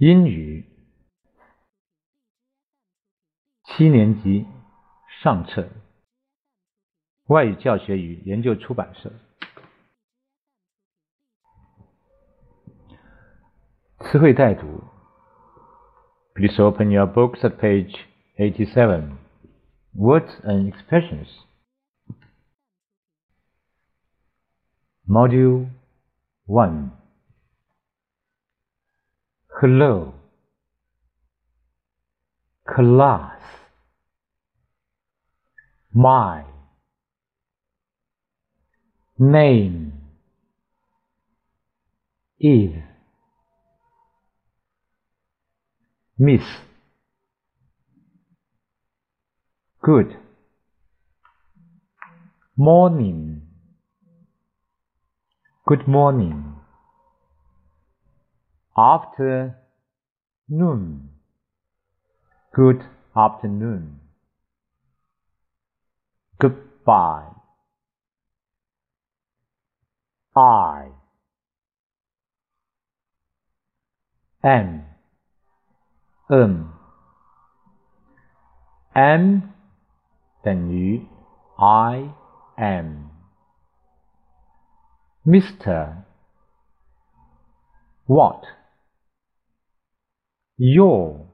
英语七年级上册，外语教学与研究出版社。词汇带读。Please open your books at page eighty-seven. Words and expressions. Module one. Hello. Class. My. Name. Is. Miss. Good. Morning. Good morning. Afternoon. Good afternoon. Goodbye. I am um. am am 等于 I am Mr. What Your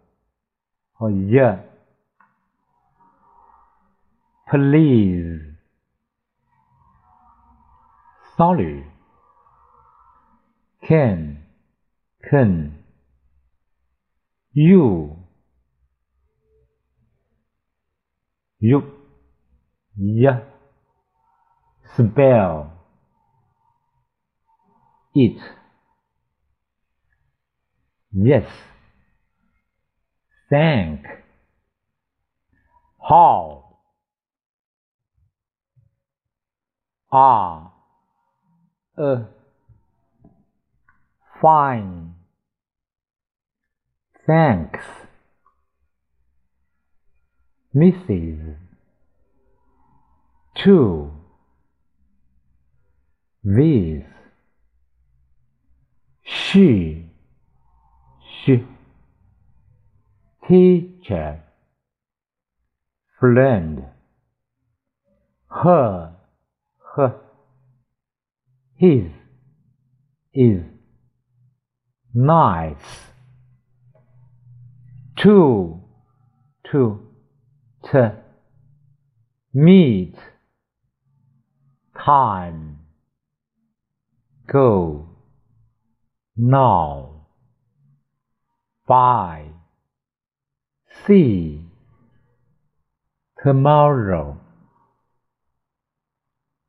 和 y Please. Sorry. Can. Can. You. You. Yeah. Spell. It. Yes thank how are a fine. Thanks, Mrs. Two, these, she, she, teacher, friend, her, her, his, is, nice to, to, to, meet, time, go, now, buy, see, tomorrow.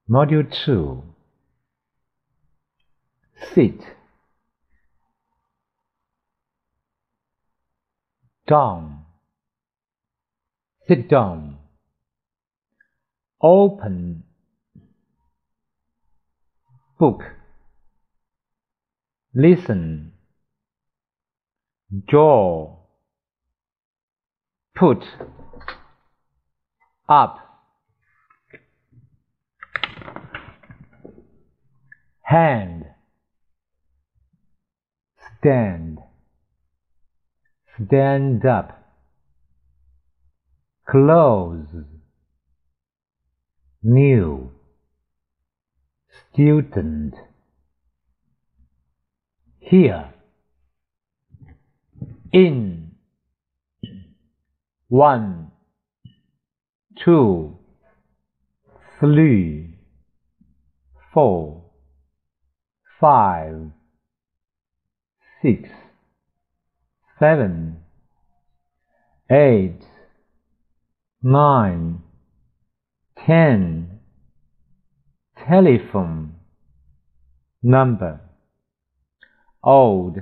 Module 2 Sit. Down, sit down, open, book, listen, draw, put, up, hand, stand. Stand up, close, new, student, here, in, one, two, three, four, five, six, seven, eight, nine, ten, telephone, number, old,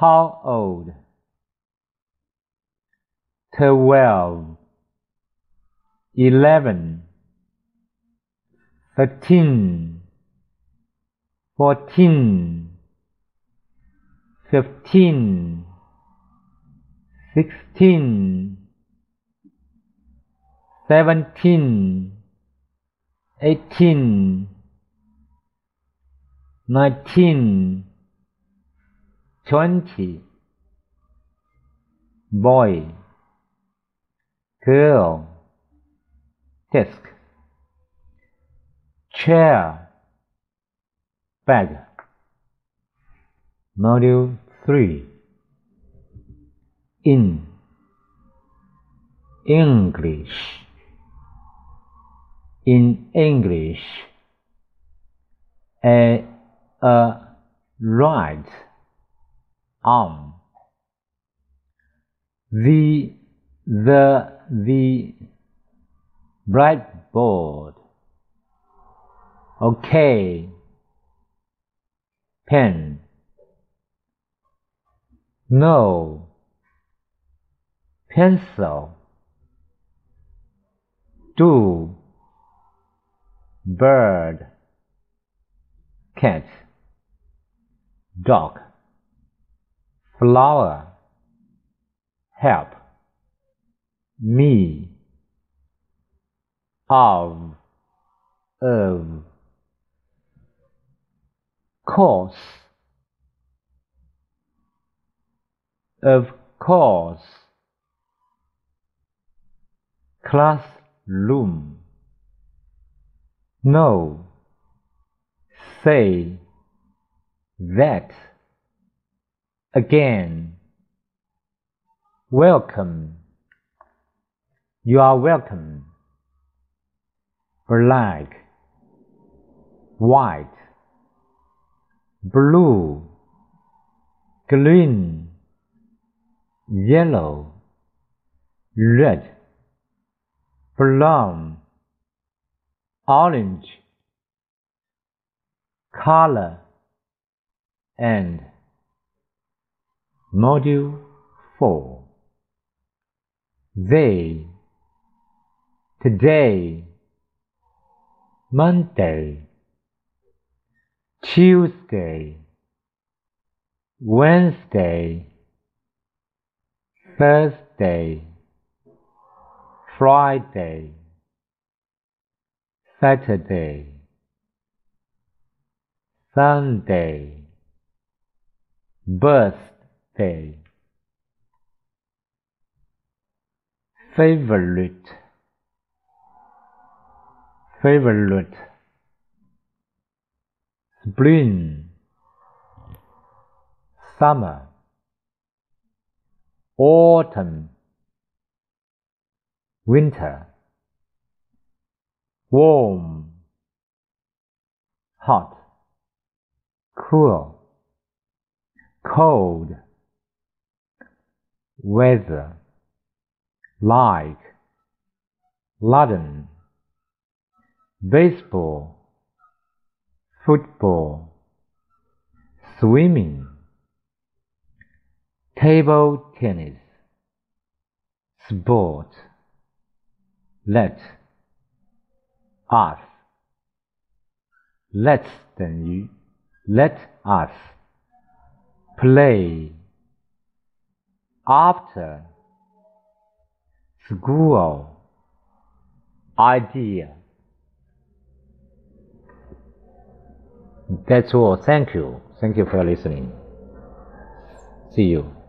how old, twelve, eleven, thirteen, fourteen, fifteen, sixteen, seventeen, eighteen, nineteen, twenty. Boy girl desk. Chair. Bag. Module 3 in. English. In English. A, a right arm. The the the blackboard okay. Pen. No. Pencil. Do bird. Cat. Dog. Flower. Help me of of course of course classroom no say that again welcome you are welcome. Black white blue green yellow red brown orange color and module 4 they today monday tuesday wednesday thursday friday saturday sunday birthday. Favorite favorite spring summer. Autumn. Winter. Warm. Hot. Cool. Cold. Weather. Like London baseball football swimming table tennis sport let us let's 等于 let us play. After school idea that's all. Thank you. Thank you for listening. See you